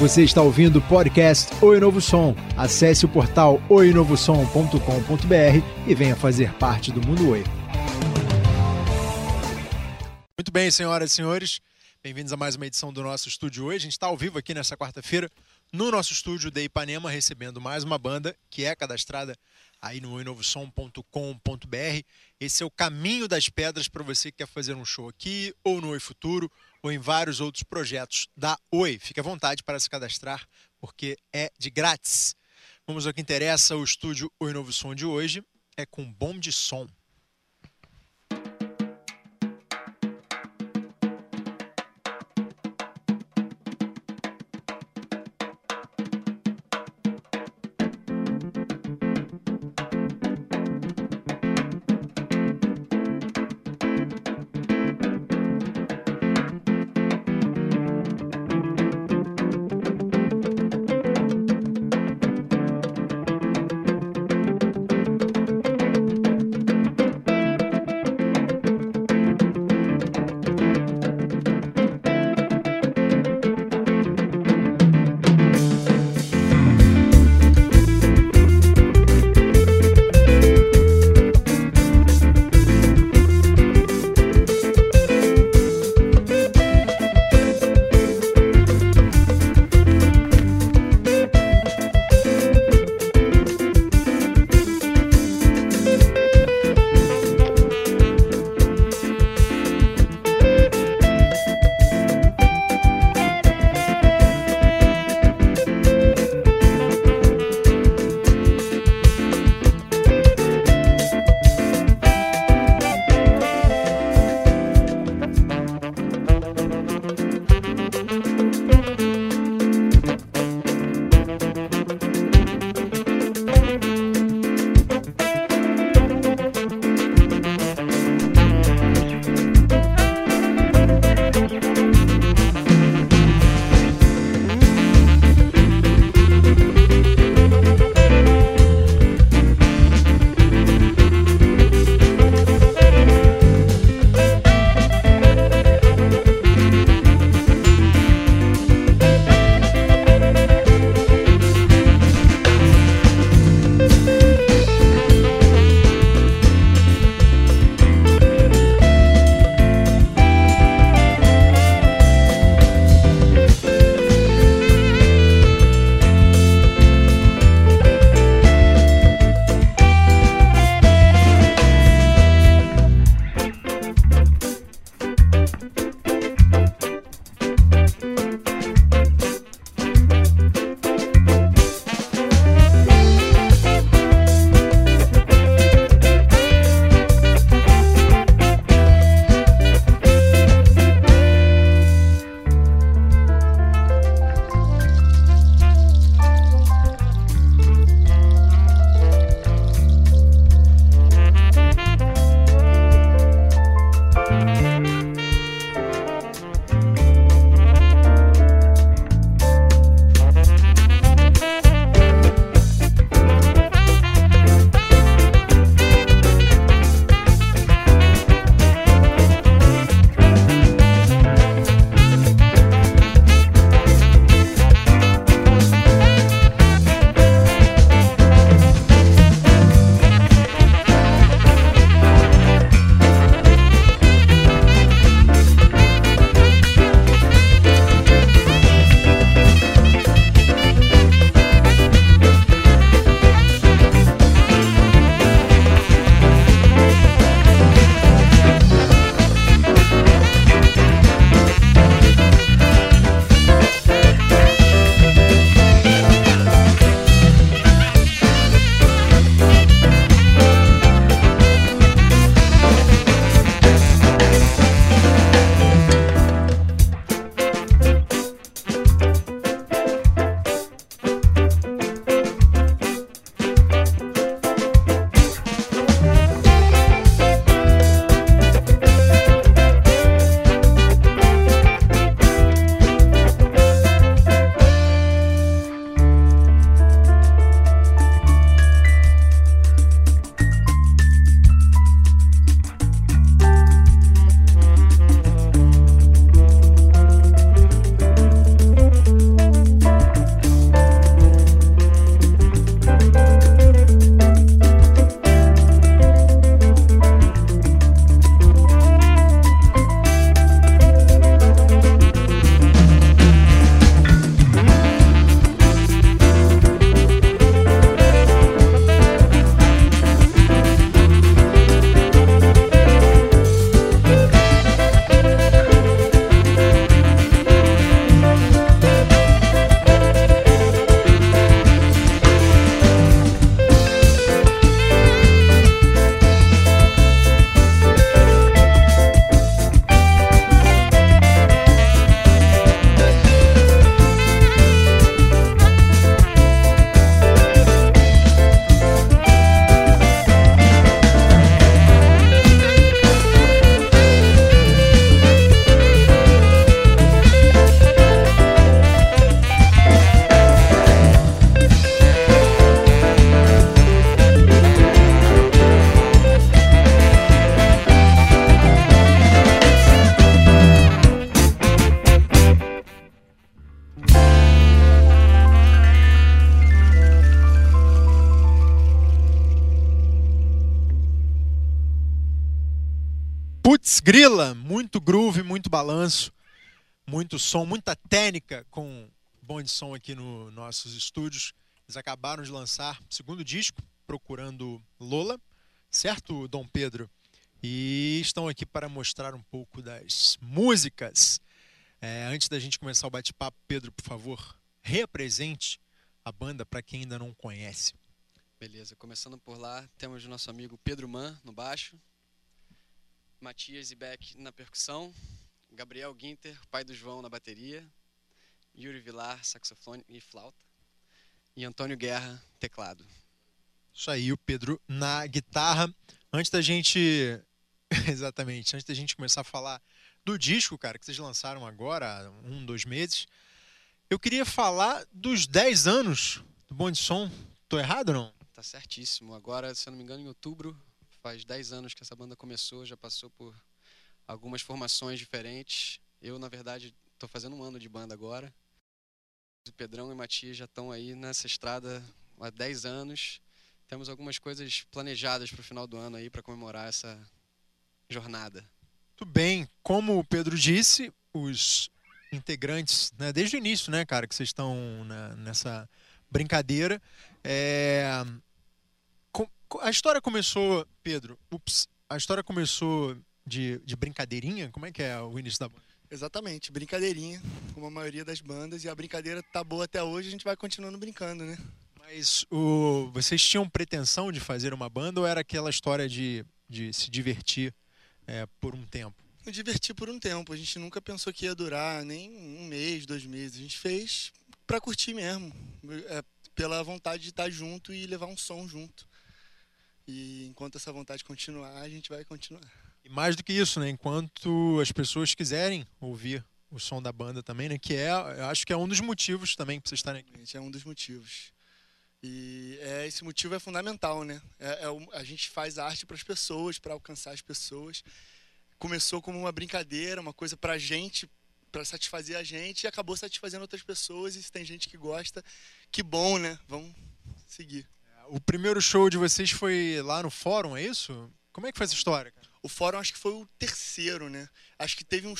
Você está ouvindo o podcast Oi Novo Som. Acesse o portal oinovosom.com.br e venha fazer parte do Mundo Oi. Muito bem, senhoras e senhores. Bem-vindos a mais uma edição do nosso estúdio hoje. A gente está ao vivo aqui nessa quarta-feira no nosso estúdio de Ipanema, recebendo mais uma banda que é cadastrada aí no oinovosom.com.br. Esse é o caminho das pedras para você que quer fazer um show aqui, ou no Oi Futuro, ou em vários outros projetos da Oi. Fique à vontade para se cadastrar, porque é de grátis. Vamos ao que interessa, o estúdio Oi Novo Som de hoje é com bom de som. Muito groove, muito balanço, muito som, muita técnica com bom de som aqui nos nossos estúdios. Eles acabaram de lançar o segundo disco, Procurando Lola, certo, Dom Pedro? E estão aqui para mostrar um pouco das músicas. É, antes da gente começar o bate-papo, Pedro, por favor, reapresente a banda para quem ainda não conhece. Beleza, começando por lá, temos o nosso amigo Pedro Man no baixo, Matias Beck na percussão, Gabriel Guinter, pai do João na bateria, Yuri Vilar, saxofone e flauta, e Antônio Guerra, teclado. Isso aí, o Pedro na guitarra. Antes da gente. Exatamente, antes da gente começar a falar do disco, cara, que vocês lançaram agora, um, dois meses, eu queria falar dos 10 anos do Bom de Som. Tô errado ou não? Tá certíssimo. Agora, se eu não me engano, em outubro, faz 10 anos que essa banda começou, já passou por algumas formações diferentes. Eu, na verdade, estou fazendo um ano de banda agora. O Pedrão e o Matias já estão aí nessa estrada há 10 anos. Temos algumas coisas planejadas para o final do ano aí para comemorar essa jornada. Muito bem. Como o Pedro disse, os integrantes, né, desde o início, né, cara, que vocês estão nessa brincadeira, é, a história começou, Pedro, ups, a história começou de, de brincadeirinha? Como é que é o início da banda? Exatamente, brincadeirinha, como a maioria das bandas, e a brincadeira tá boa até hoje, a gente vai continuando brincando, né? Mas o, vocês tinham pretensão de fazer uma banda ou era aquela história de, de se divertir é, por um tempo? Me divertir por um tempo, a gente nunca pensou que ia durar nem um mês, dois meses, a gente fez para curtir mesmo, é, pela vontade de estar junto e levar um som junto. E enquanto essa vontade continuar, a gente vai continuar. E mais do que isso, né? Enquanto as pessoas quiserem ouvir o som da banda também, né? Que é, eu acho que é um dos motivos também para vocês estarem aqui. É um dos motivos. E é, esse motivo é fundamental, né? É, é a gente faz arte para as pessoas, para alcançar as pessoas. Começou como uma brincadeira, uma coisa para a gente, para satisfazer a gente, e acabou satisfazendo outras pessoas. E se tem gente que gosta, que bom, né? Vamos seguir. O primeiro show de vocês foi lá no fórum, é isso? Como é que foi essa história? Cara? O fórum acho que foi o terceiro, né? Acho que teve um.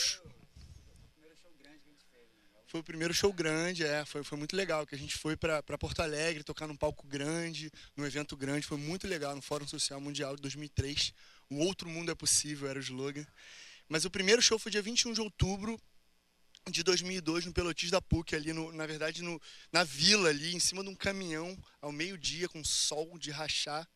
Foi o primeiro show grande, é. Foi, foi muito legal. Que a gente foi para Porto Alegre tocar num palco grande, num evento grande. Foi muito legal no Fórum Social Mundial de 2003. Um outro mundo é possível era o slogan. Mas o primeiro show foi dia 21 de outubro de 2002 no Pelotis da PUC, ali no, na verdade no, na vila ali, em cima de um caminhão, ao meio-dia, com sol de rachar.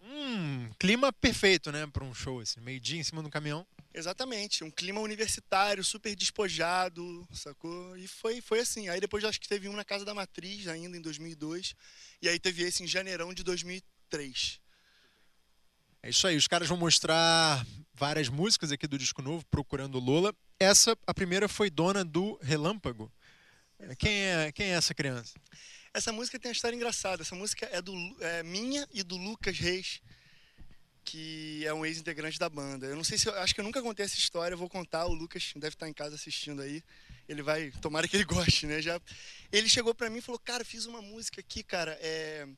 Hum, clima perfeito, né, para um show assim, meio-dia em cima de um caminhão. Exatamente, um clima universitário, super despojado, sacou? E foi, foi assim. Aí depois acho que teve um na Casa da Matriz ainda em 2002, e aí teve esse em janeirão de 2003. É isso aí, os caras vão mostrar várias músicas aqui do disco novo, Procurando Lola. Essa, a primeira foi Dona do Relâmpago. Quem é, quem é essa criança? Essa música tem uma história engraçada. Essa música é, do, é minha e do Lucas Reis, que é um ex-integrante da banda. Eu não sei se eu acho que eu nunca contei essa história, eu vou contar. O Lucas deve estar em casa assistindo aí. Ele vai, tomara que ele goste, né? Já ele chegou para mim e falou: "Cara, fiz uma música aqui, cara, é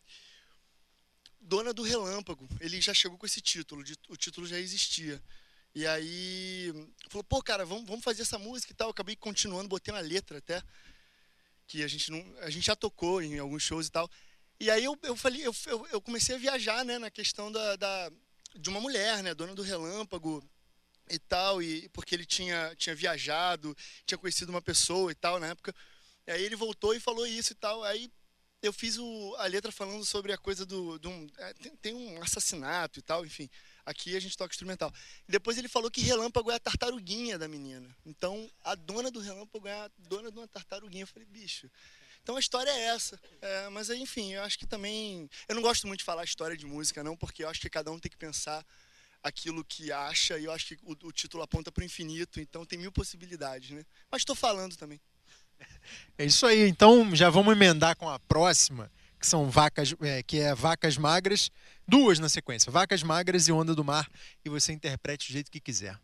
Dona do Relâmpago. Ele já chegou com esse título, o título já existia. E aí falou, pô, cara, vamos, vamos fazer essa música e tal. Eu acabei continuando, botei uma letra até, que a gente não. A gente já tocou em alguns shows e tal. E aí eu, eu falei, eu, eu comecei a viajar, né, na questão da, da, de uma mulher, né, dona do relâmpago e tal, e porque ele tinha, tinha viajado, tinha conhecido uma pessoa e tal na época. E aí ele voltou e falou isso e tal. Aí eu fiz o, a letra falando sobre a coisa do. do um, é, tem, tem, um assassinato e tal, enfim. Aqui a gente toca instrumental. Depois ele falou que relâmpago é a tartaruguinha da menina. Então a dona do relâmpago é a dona de uma tartaruguinha. Eu falei, bicho. Então a história é essa. É, mas enfim, eu acho que também. Eu não gosto muito de falar história de música, não, porque eu acho que cada um tem que pensar aquilo que acha e eu acho que o, o título aponta para o infinito, então tem mil possibilidades, né? Mas estou falando também. É isso aí. Então já vamos emendar com a próxima, que são vacas, é, que é vacas magras, duas na sequência, vacas magras e onda do mar, e você interprete do jeito que quiser.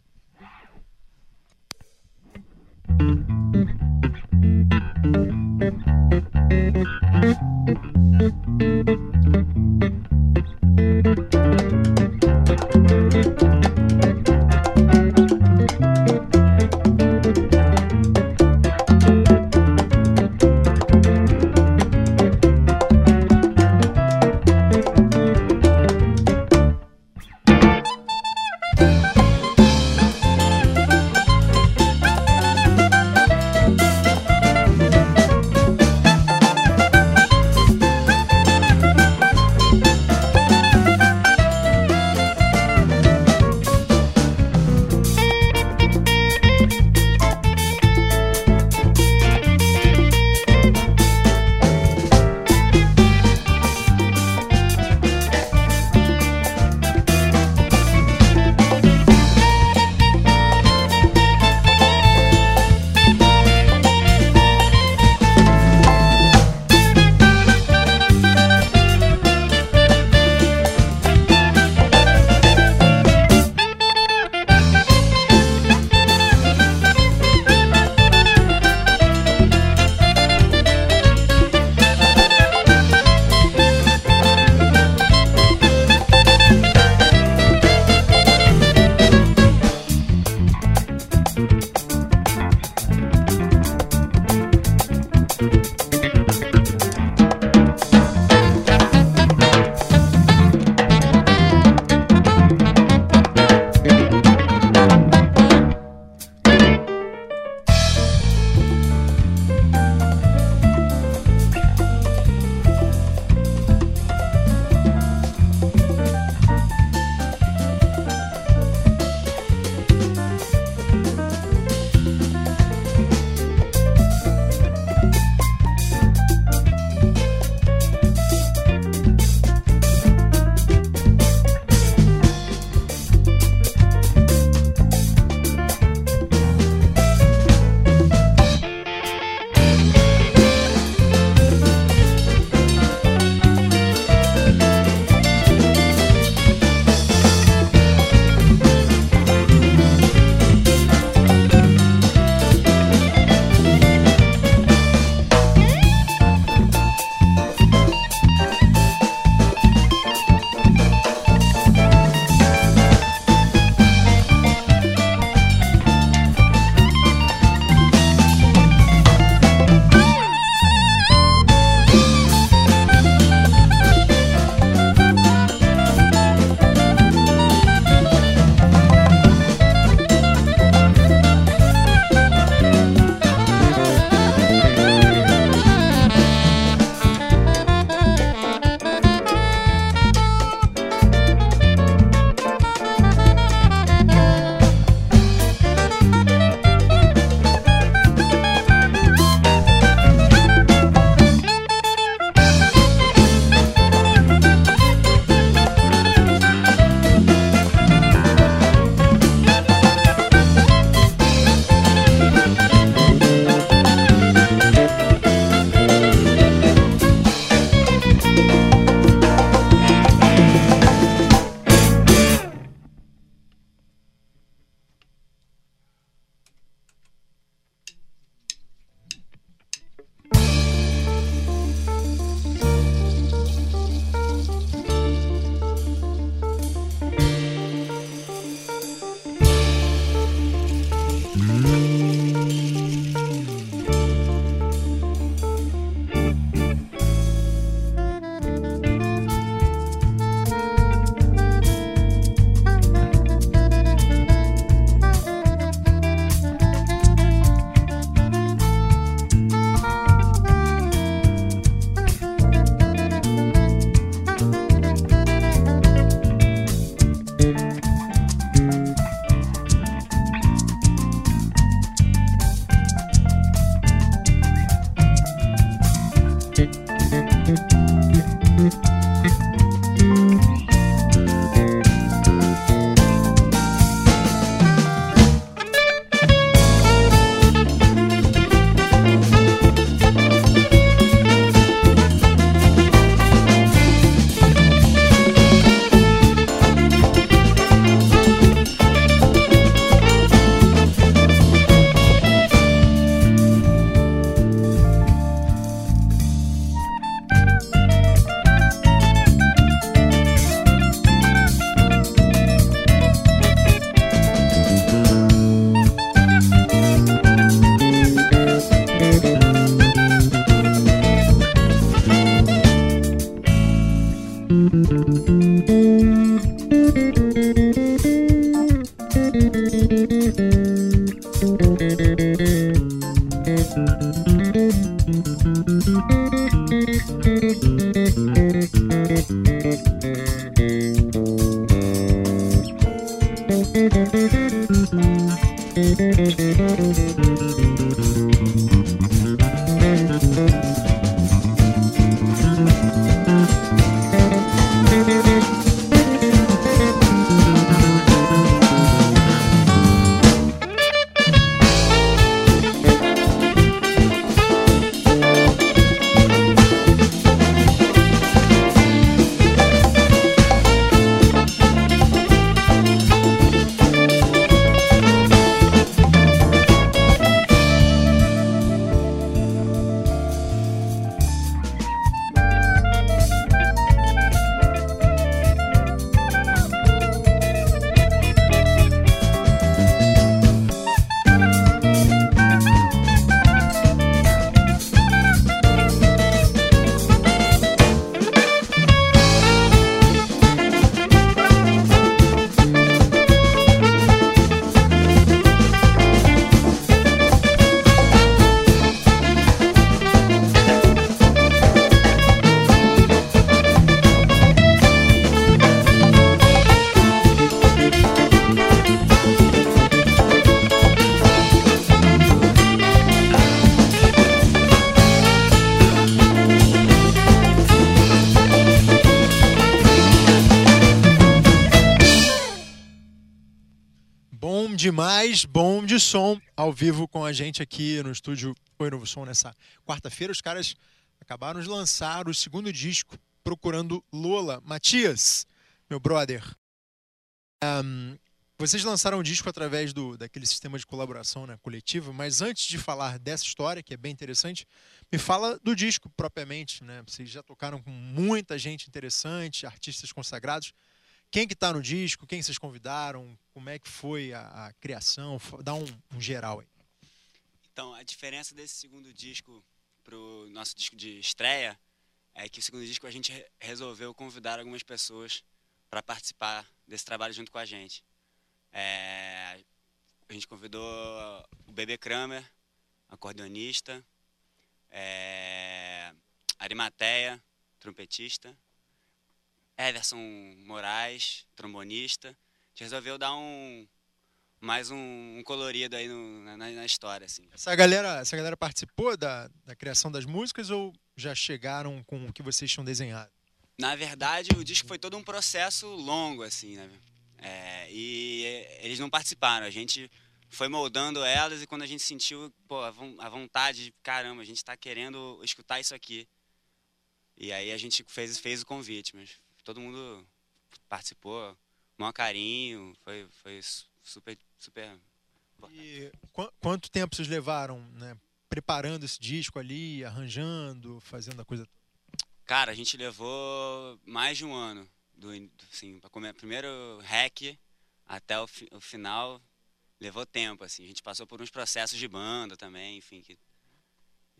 Bom de som, ao vivo com a gente aqui no estúdio Oi Novo Som nessa quarta-feira. Os caras acabaram de lançar o segundo disco, Procurando Lola. Matias, meu brother, um, vocês lançaram o disco através do, daquele sistema de colaboração né, coletiva, mas antes de falar dessa história, que é bem interessante, me fala do disco propriamente. Né? Vocês já tocaram com muita gente interessante, artistas consagrados. Quem que está no disco? Quem vocês convidaram? Como é que foi a, a criação? Dá um, um, geral aí. Então, a diferença desse segundo disco para o nosso disco de estreia é que o segundo disco a gente resolveu convidar algumas pessoas para participar desse trabalho junto com a gente. É, a gente convidou o Bebê Kramer, acordeonista, é, Arimateia, trompetista, Everson Moraes, trombonista. A gente resolveu dar um mais um, um colorido aí no, na, na, história. Assim. Essa, galera, essa galera participou da, da criação das músicas ou já chegaram com o que vocês tinham desenhado? Na verdade, o disco foi todo um processo longo, assim, né? É, e eles não participaram. A gente foi moldando elas e quando a gente sentiu pô, a vontade de, caramba, a gente está querendo escutar isso aqui. E aí a gente fez, fez o convite, mas todo mundo participou, maior carinho, foi, foi super, super importante. E qu quanto tempo vocês levaram, né, preparando esse disco ali, arranjando, fazendo a coisa Cara, a gente levou mais de um ano, do, assim, para comer primeiro hack até o, fi, o, final, levou tempo, assim. A gente passou por uns processos de banda também, enfim, que,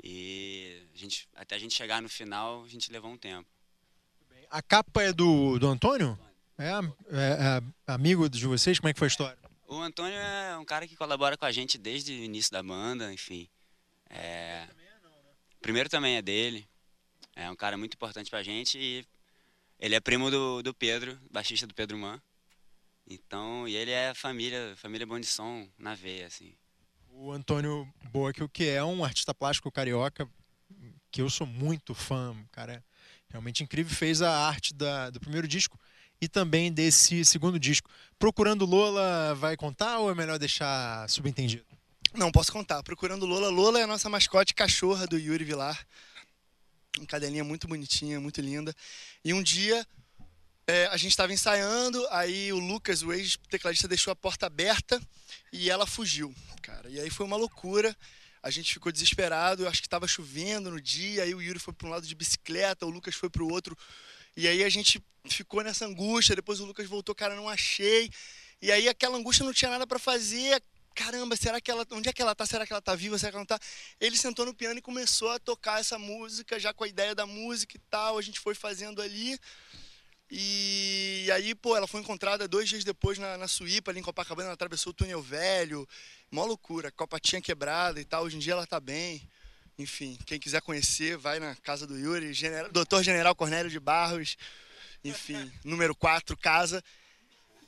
e a gente, até a gente chegar no final, a gente levou um tempo. A capa é do, do Antônio? É, é, é, amigo de vocês? Como é que foi a história? O Antônio é um cara que colabora com a gente desde o início da banda, enfim. É... Primeiro também é dele. É um cara muito importante pra gente e ele é primo do, do Pedro, baixista do Pedro Man. Então, e ele é família, família Bom de Som na veia, assim. O Antônio Boa, que é um artista plástico carioca que eu sou muito fã, cara realmente incrível, fez a arte da, do primeiro disco e também desse segundo disco. Procurando Lola vai contar ou é melhor deixar subentendido? Não, posso contar. Procurando Lola. Lola é a nossa mascote cachorra do Yuri Vilar. Uma cadelinha muito bonitinha, muito linda. E um dia é, a gente estava ensaiando, aí o Lucas, o ex-tecladista, deixou a porta aberta e ela fugiu, cara. E aí foi uma loucura a gente ficou desesperado, acho que estava chovendo no dia, aí o Yuri foi para um lado de bicicleta, o Lucas foi para o outro, e aí a gente ficou nessa angústia, depois o Lucas voltou, cara, não achei, e aí aquela angústia não tinha nada para fazer, caramba, será que ela, onde é que ela tá? Será que ela tá viva? Será que ela não tá? Ele sentou no piano e começou a tocar essa música, já com a ideia da música e tal, a gente foi fazendo ali, e aí, pô, ela foi encontrada dois dias depois na, na Suípa, ali em Copacabana, ela atravessou o túnel velho, mó loucura, copa tinha quebrada e tal, hoje em dia ela tá bem. Enfim, quem quiser conhecer, vai na casa do Yuri, General, Doutor General Cornélio de Barros, enfim, número 4, casa.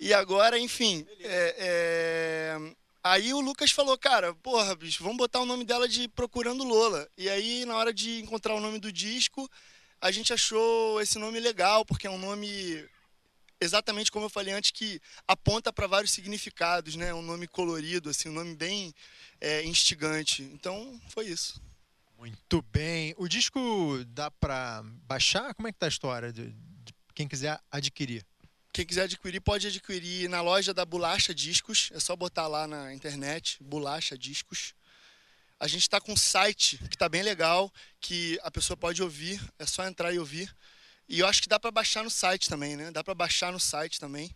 E agora, enfim, é, é, aí o Lucas falou, cara, porra, bicho, vamos botar o nome dela de Procurando Lola. E aí, na hora de encontrar o nome do disco, a gente achou esse nome legal, porque é um nome exatamente como eu falei antes, que aponta para vários significados, né? Um nome colorido, assim, um nome bem é, instigante. Então, foi isso. Muito bem. O disco dá para baixar? Como é que tá a história de, de quem quiser adquirir? Quem quiser adquirir, pode adquirir na loja da Bolacha Discos. É só botar lá na internet, Bolacha Discos. A gente está com um site que está bem legal, que a pessoa pode ouvir. É só entrar e ouvir. E eu acho que dá para baixar no site também, né? Dá para baixar no site também.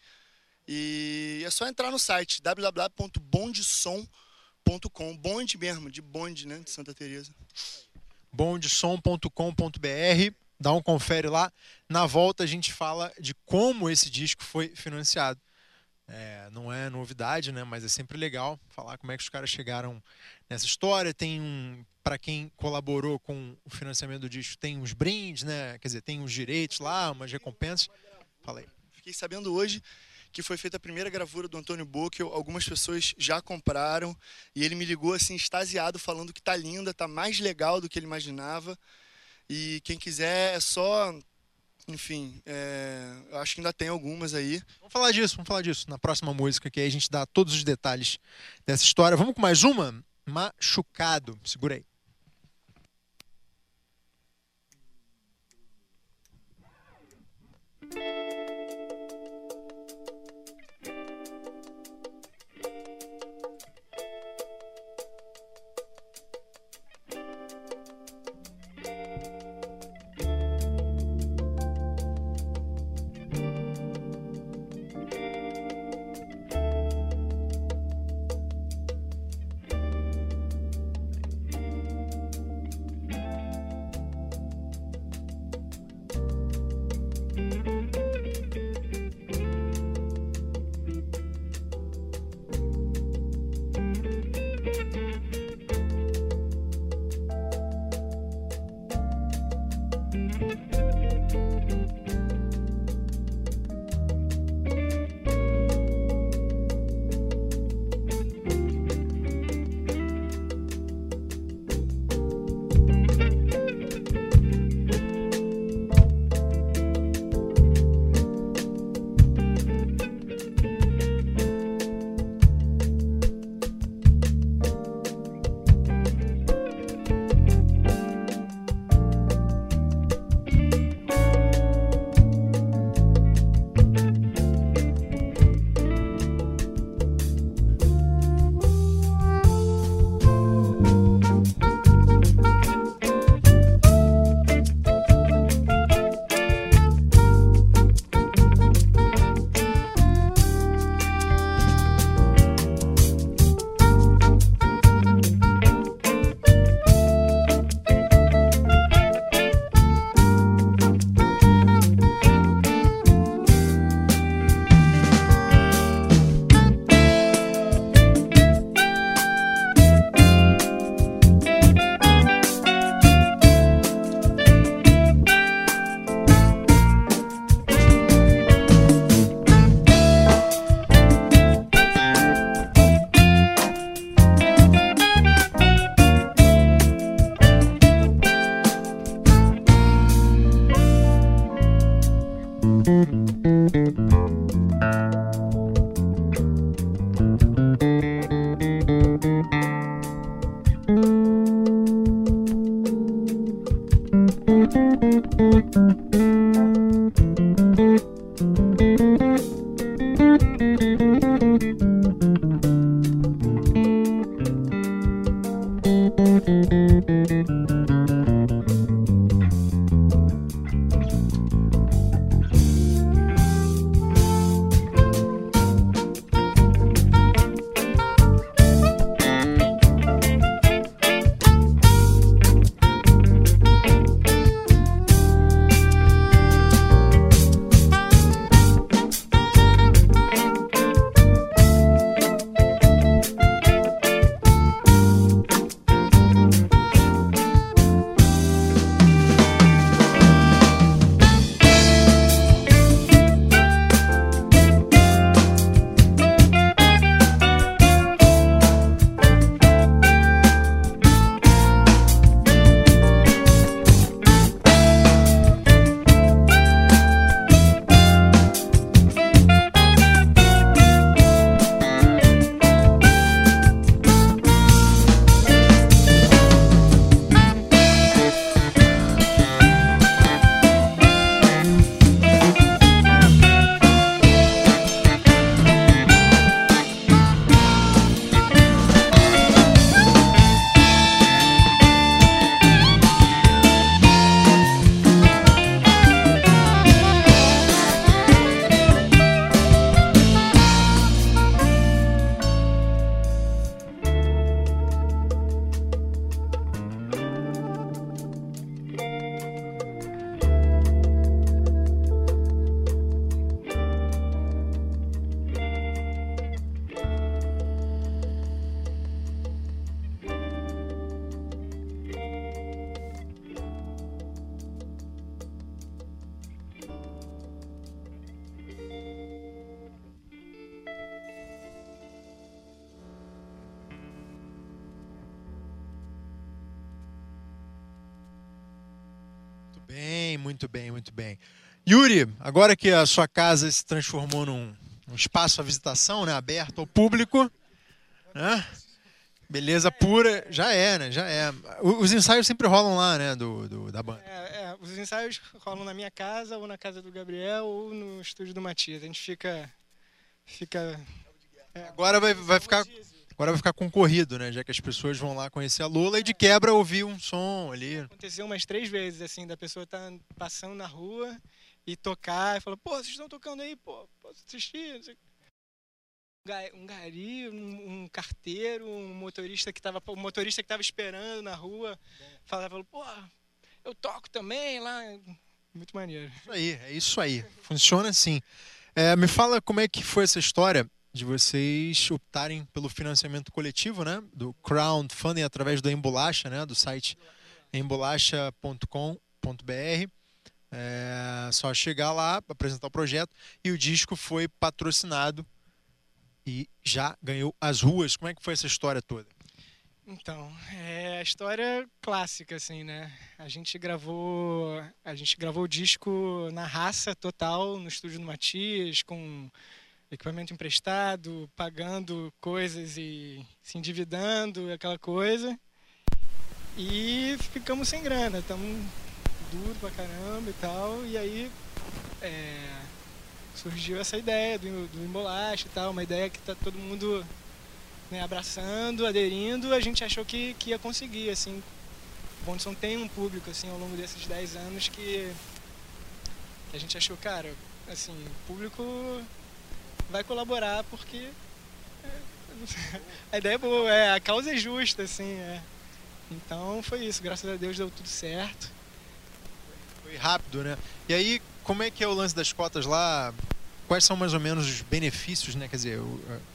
E é só entrar no site www.bondesom.com, bonde mesmo, de bonde, né, de Santa Teresa. bondesom.com.br, dá um confere lá. Na volta a gente fala de como esse disco foi financiado. É, não é novidade, né? Mas é sempre legal falar como é que os caras chegaram nessa história. Tem um, para quem colaborou com o financiamento do disco, tem uns brindes, né? Quer dizer, tem uns direitos lá, umas recompensas. Falei. Fiquei sabendo hoje que foi feita a primeira gravura do Antônio Bocchio. Algumas pessoas já compraram e ele me ligou assim extasiado falando que tá linda, tá mais legal do que ele imaginava. E quem quiser é só enfim, é, eu acho que ainda tem algumas aí. Vamos falar disso, vamos falar disso na próxima música, que aí a gente dá todos os detalhes dessa história. Vamos com mais uma? Machucado. Segura aí. Muito bem, muito bem. Yuri, agora que a sua casa se transformou num, num espaço à visitação, né, aberto ao público, né? Beleza pura, já é, né? Já é. Os ensaios sempre rolam lá, né? Do, do da banda. É, é, os ensaios rolam na minha casa, ou na casa do Gabriel, ou no estúdio do Matias. A gente fica. fica é, agora vai, vai ficar. Agora vai ficar concorrido, né? Já que as pessoas vão lá conhecer a Lula e de quebra ouvir um som ali. Aconteceu umas três vezes, assim, da pessoa tá passando na rua e tocar e falar, pô, vocês estão tocando aí, pô, posso assistir? Um gari, um, um, carteiro, um motorista que estava um motorista que estava esperando na rua, falava, pô, eu toco também lá, muito maneiro. Isso aí, é isso aí, funciona assim. É, me fala como é que foi essa história de vocês optarem pelo financiamento coletivo, né, do crowdfunding através do Embolacha, né, do site embolacha.com.br. É só chegar lá, apresentar o projeto e o disco foi patrocinado e já ganhou as ruas. Como é que foi essa história toda? Então, é a história clássica, assim, né? A gente gravou, a gente gravou o disco na raça total no estúdio do Matias, com equipamento emprestado, pagando coisas e se endividando, aquela coisa. E ficamos sem grana, estamos duro pra caramba e tal. E aí é, surgiu essa ideia do, do embolache e tal, uma ideia que tá todo mundo né, abraçando, aderindo, a gente achou que, que ia conseguir, assim. O Bondson tem um público, assim, ao longo desses 10 anos que, que a gente achou, cara, assim, público vai colaborar porque é, a ideia é boa, é, a causa é justa, assim, é. Então foi isso, graças a Deus deu tudo certo. Foi rápido, né? E aí, como é que é o lance das cotas lá? Quais são mais ou menos os benefícios, né? Quer dizer,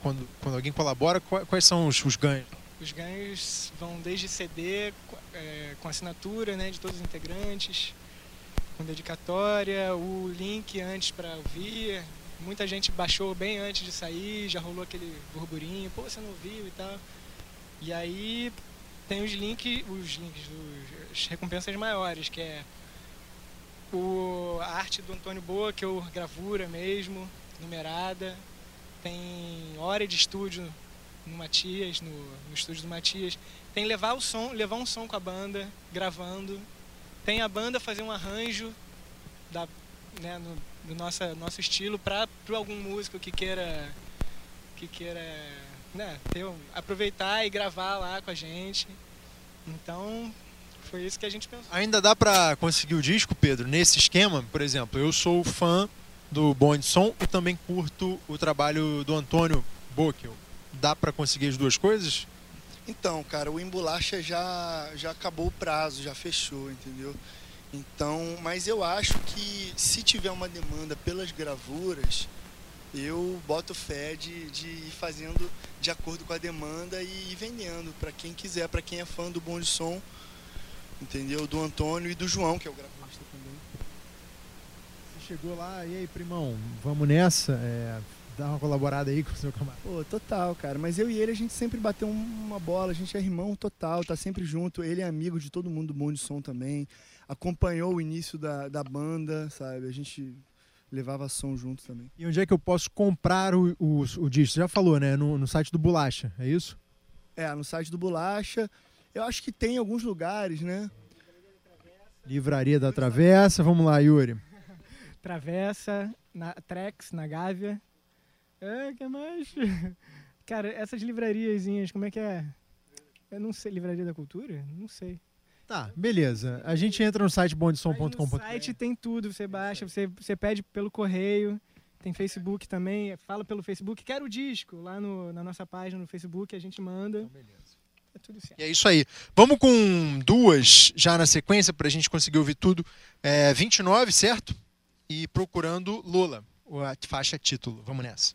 quando, quando alguém colabora, quais são os, os ganhos? Os ganhos vão desde CD, é, com assinatura né, de todos os integrantes, com dedicatória, o link antes para ouvir. Muita gente baixou bem antes de sair, já rolou aquele burburinho, pô, você não ouviu e tal. E aí tem os links, os links, os, as recompensas maiores, que é o, a arte do Antônio Boa, que é o gravura mesmo, numerada. Tem hora de estúdio no Matias, no, no estúdio do Matias. Tem levar o som, levar um som com a banda, gravando. Tem a banda fazer um arranjo da, né, no, do nossa, nosso estilo para algum músico que queira que queira né, ter, aproveitar e gravar lá com a gente. Então foi isso que a gente pensou. Ainda dá para conseguir o disco, Pedro, nesse esquema? Por exemplo, eu sou fã do Bond Som e também curto o trabalho do Antônio Bockel. Dá para conseguir as duas coisas? Então, cara, o Embolacha já, já acabou o prazo, já fechou, entendeu? Então, mas eu acho que se tiver uma demanda pelas gravuras, eu boto fé de, de ir fazendo de acordo com a demanda e ir vendendo para quem quiser, para quem é fã do Bom de Som entendeu? Do Antônio e do João, que é o gravista também. Você chegou lá, e aí, primão, vamos nessa? É, dá uma colaborada aí com o seu camarada. Pô, total, cara. Mas eu e ele, a gente sempre bateu uma bola, a gente é irmão total, tá sempre junto. Ele é amigo de todo mundo do Bom de Som também. Acompanhou o início da, da banda, sabe? A gente levava som junto também. E onde é que eu posso comprar o, o, o disco? Você já falou, né? No, no site do Bolacha, é isso? É, no site do Bolacha. Eu acho que tem alguns lugares, né? Livraria da Travessa, vamos lá, Yuri. Travessa, na Trex, na Gávea. É, que mais? Cara, essas livrariazinhas, como é que é? Eu não sei, Livraria da Cultura? Não sei. Tá, beleza. A gente entra no site bondesom.com.br. No site tem tudo, você baixa, você, você pede pelo correio, tem Facebook também, fala pelo Facebook, quero o disco, lá no, na nossa página no Facebook, a gente manda. Então, beleza. É tudo certo. E é isso aí. Vamos com duas já na sequência para a gente conseguir ouvir tudo. É, 29, certo? E procurando Lula, a faixa título. Vamos nessa.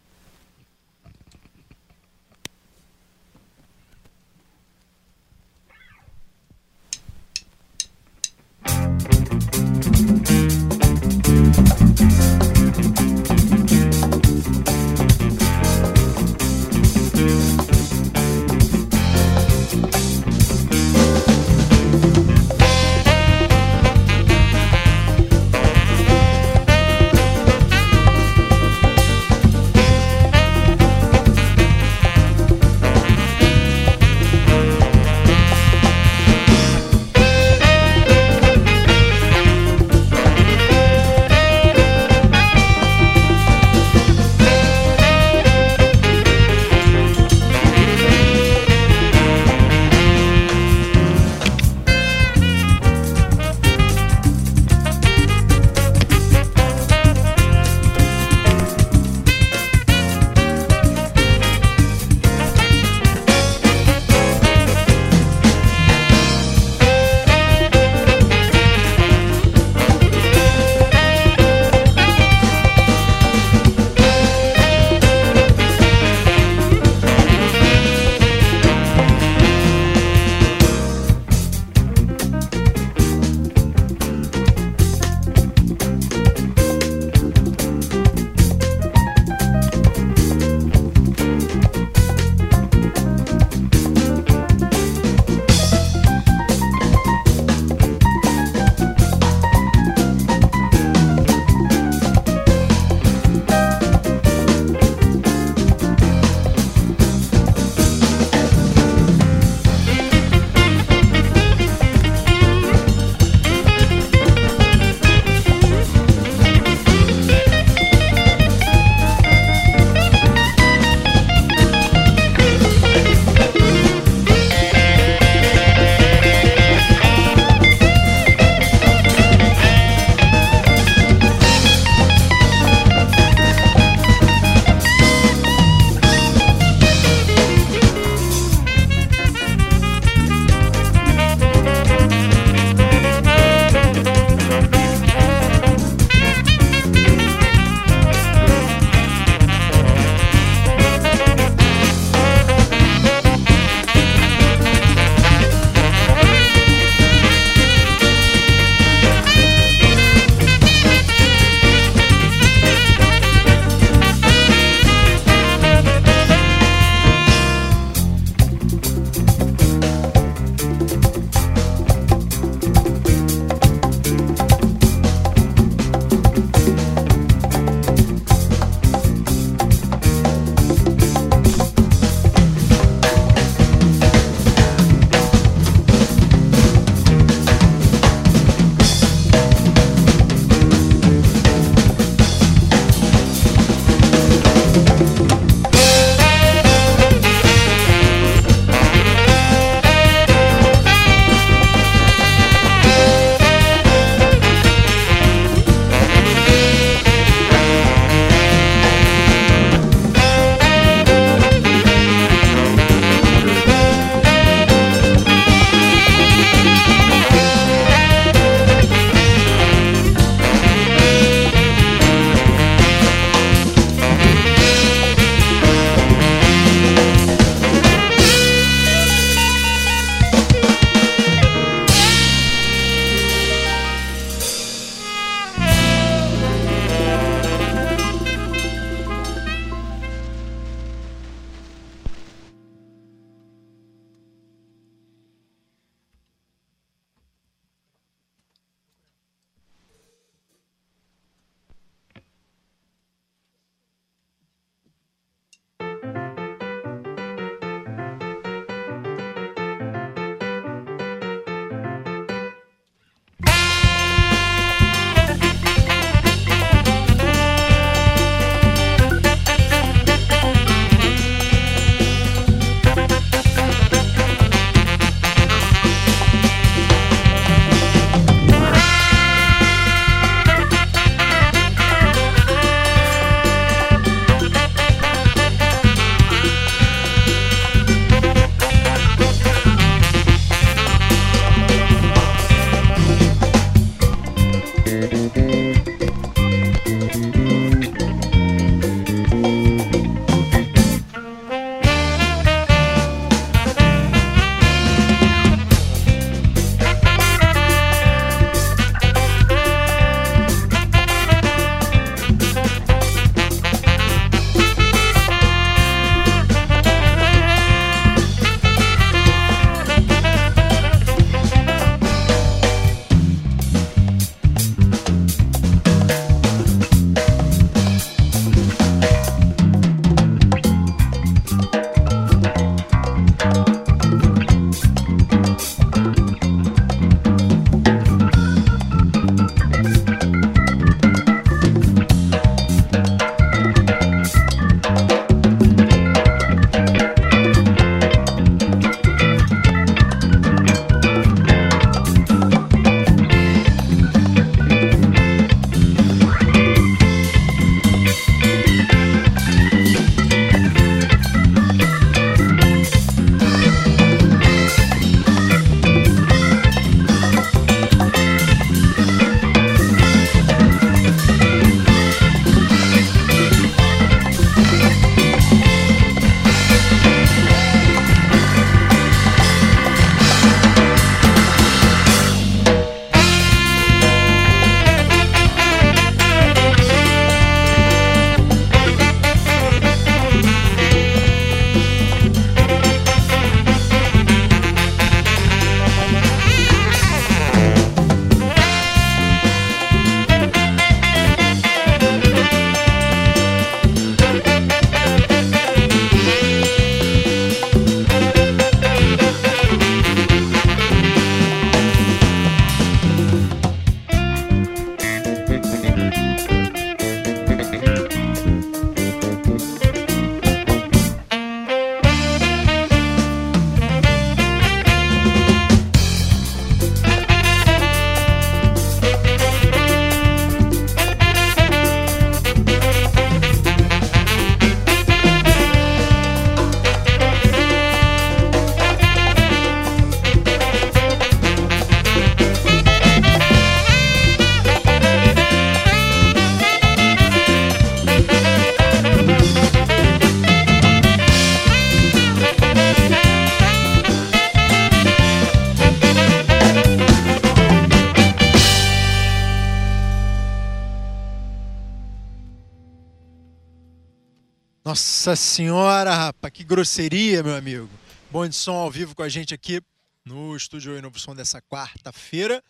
Nossa senhora, rapaz, que grosseria, meu amigo. Bom de som ao vivo com a gente aqui no Estúdio Novo Som dessa quarta-feira.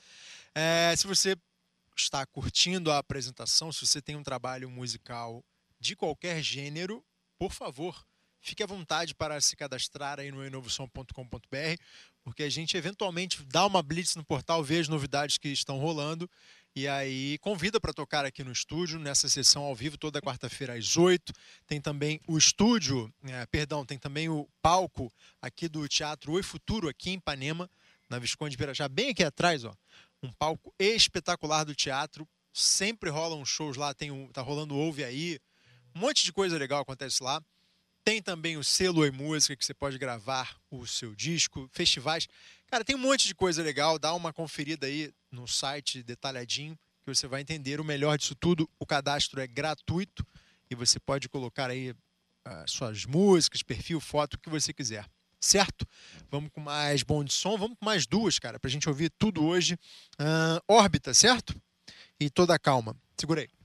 É, se você está curtindo a apresentação, se você tem um trabalho musical de qualquer gênero, por favor, fique à vontade para se cadastrar aí no enovosom.com.br, porque a gente eventualmente dá uma blitz no portal, vê as novidades que estão rolando e aí convida para tocar aqui no estúdio, nessa sessão ao vivo, toda quarta-feira às 8. Tem também o estúdio, é, perdão, tem também o palco aqui do Teatro Oi Futuro, aqui em Ipanema, na Visconde de Pirajá, bem aqui atrás, ó. Um palco espetacular do teatro. Sempre rolam shows lá, tem um, tá rolando Ouve Aí. Um monte de coisa legal acontece lá. Tem também o selo e música que você pode gravar o seu disco, festivais. Cara, tem um monte de coisa legal. Dá uma conferida aí no site detalhadinho que você vai entender o melhor disso tudo. O cadastro é gratuito e você pode colocar aí uh, suas músicas, perfil, foto, o que você quiser. Certo? Vamos com mais bom de som. Vamos com mais duas, cara, pra gente ouvir tudo hoje. Uh, órbita, certo? E toda calma. Segura aí.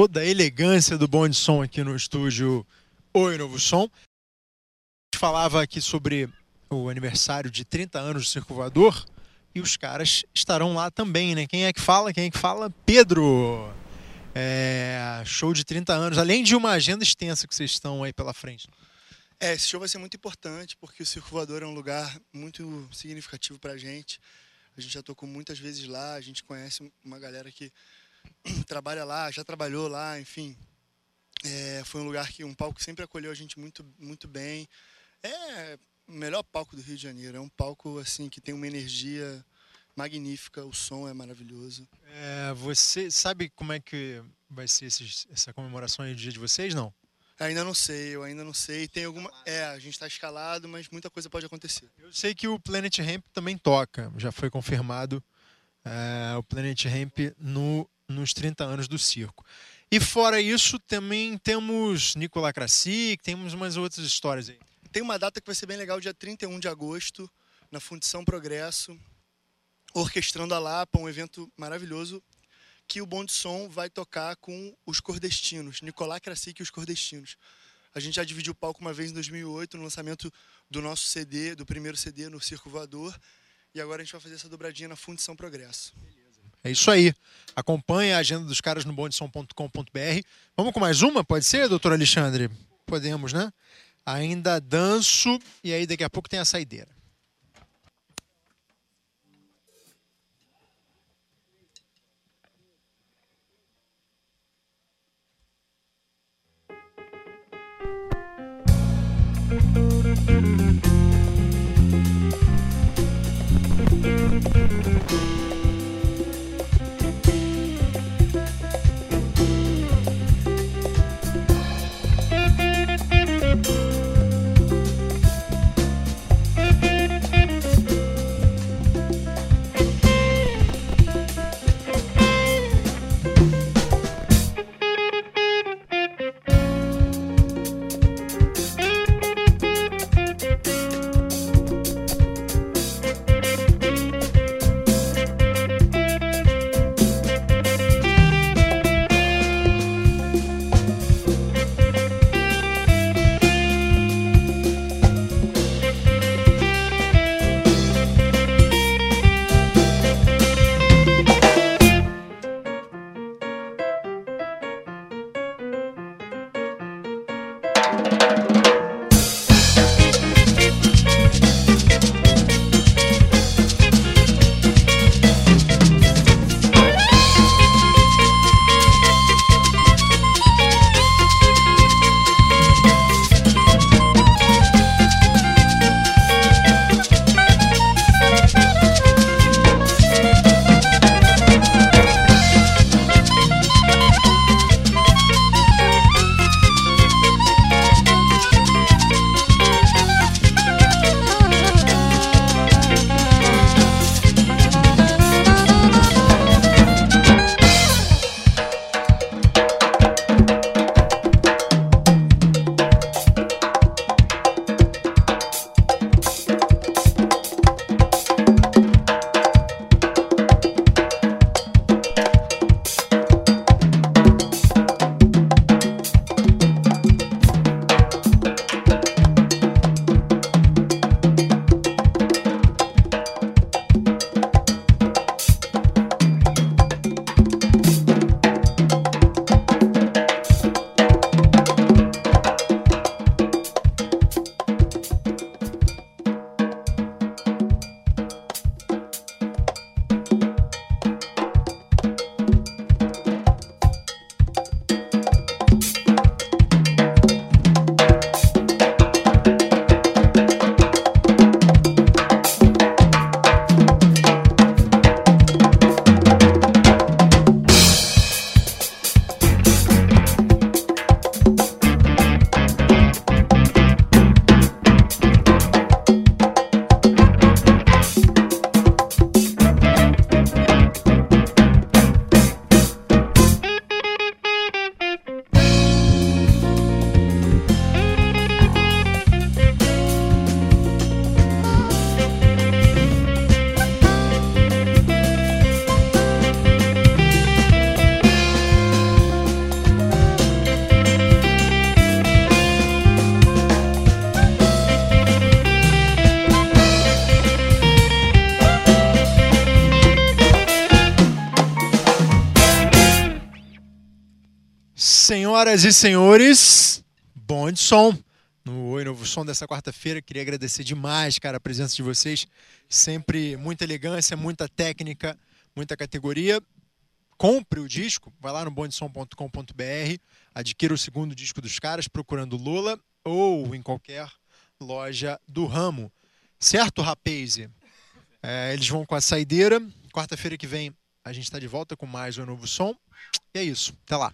Toda a elegância do bom de som aqui no estúdio Oi Novo Som. A gente falava aqui sobre o aniversário de 30 anos do Circo Voador e os caras estarão lá também, né? Quem é que fala? Quem é que fala? Pedro! É, show de 30 anos, além de uma agenda extensa que vocês estão aí pela frente. É, esse show vai ser muito importante porque o Circo Voador é um lugar muito significativo para a gente. A gente já tocou muitas vezes lá, a gente conhece uma galera que trabalha lá, já trabalhou lá, enfim. É, foi um lugar que um palco sempre acolheu a gente muito, muito bem. É o melhor palco do Rio de Janeiro. É um palco assim que tem uma energia magnífica, o som é maravilhoso. É, você sabe como é que vai ser esses, essa comemoração aí do dia de vocês, não? Ainda não sei, eu ainda não sei. Tem alguma. É, a gente está escalado, mas muita coisa pode acontecer. Eu sei que o Planet Ramp também toca, já foi confirmado é, o Planet Ramp no, nos 30 anos do circo. E fora isso, também temos Nicolas Krasik, temos umas outras histórias aí. Tem uma data que vai ser bem legal, dia 31 de agosto, na Fundição Progresso, orquestrando a Lapa, um evento maravilhoso que o Bom de Som vai tocar com os Cordestinos, Nicolás Krasik e os Cordestinos. A gente já dividiu o palco uma vez em 2008, no lançamento do nosso CD, do primeiro CD no Circo Voador, e agora a gente vai fazer essa dobradinha na Fundição Progresso. É isso aí. Acompanhe a agenda dos caras no bondesom.com.br. Vamos com mais uma? Pode ser, doutor Alexandre? Podemos, né? Ainda danço e aí daqui a pouco tem a saideira. Senhoras e senhores, bom de som. No Oi Novo Som dessa quarta-feira, queria agradecer demais, cara, a presença de vocês. Sempre muita elegância, muita técnica, muita categoria. Compre o disco, vai lá no bondesom.com.br, adquira o segundo disco dos caras, procurando Lula ou em qualquer loja do ramo. Certo, rapaz? É, eles vão com a saideira. Quarta-feira que vem a gente está de volta com mais um novo som. E é isso. Até lá.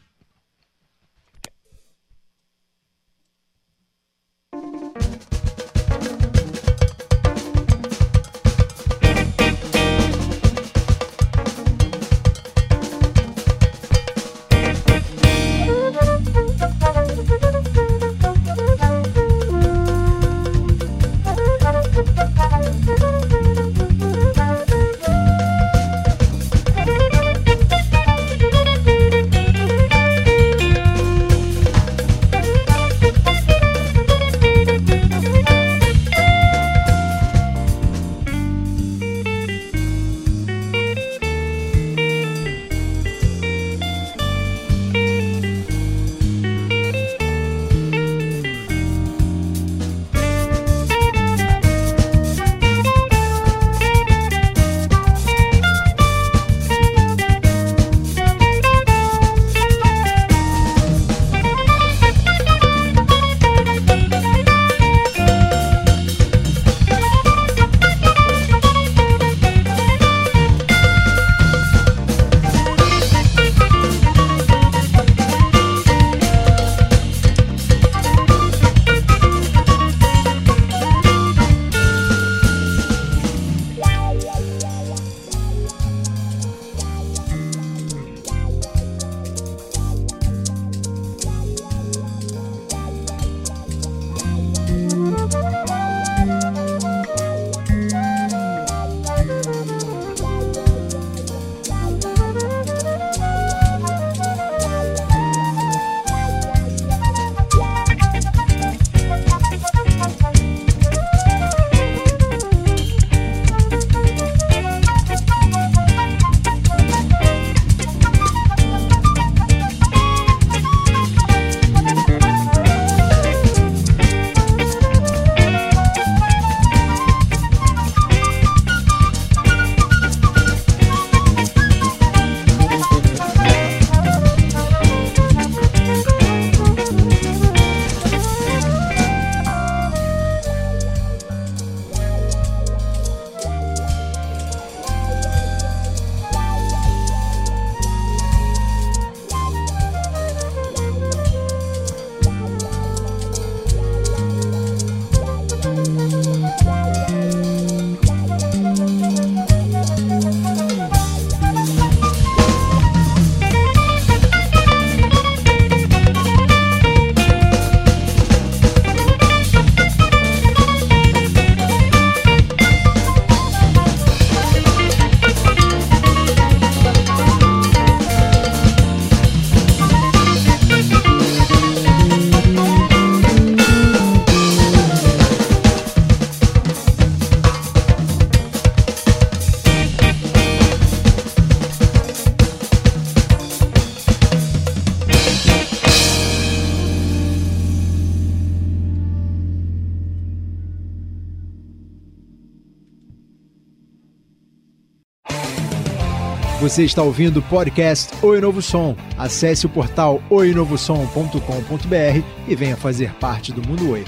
Você está ouvindo o podcast Oi Novo Som. Acesse o portal oinovosom.com.br e venha fazer parte do Mundo Oi.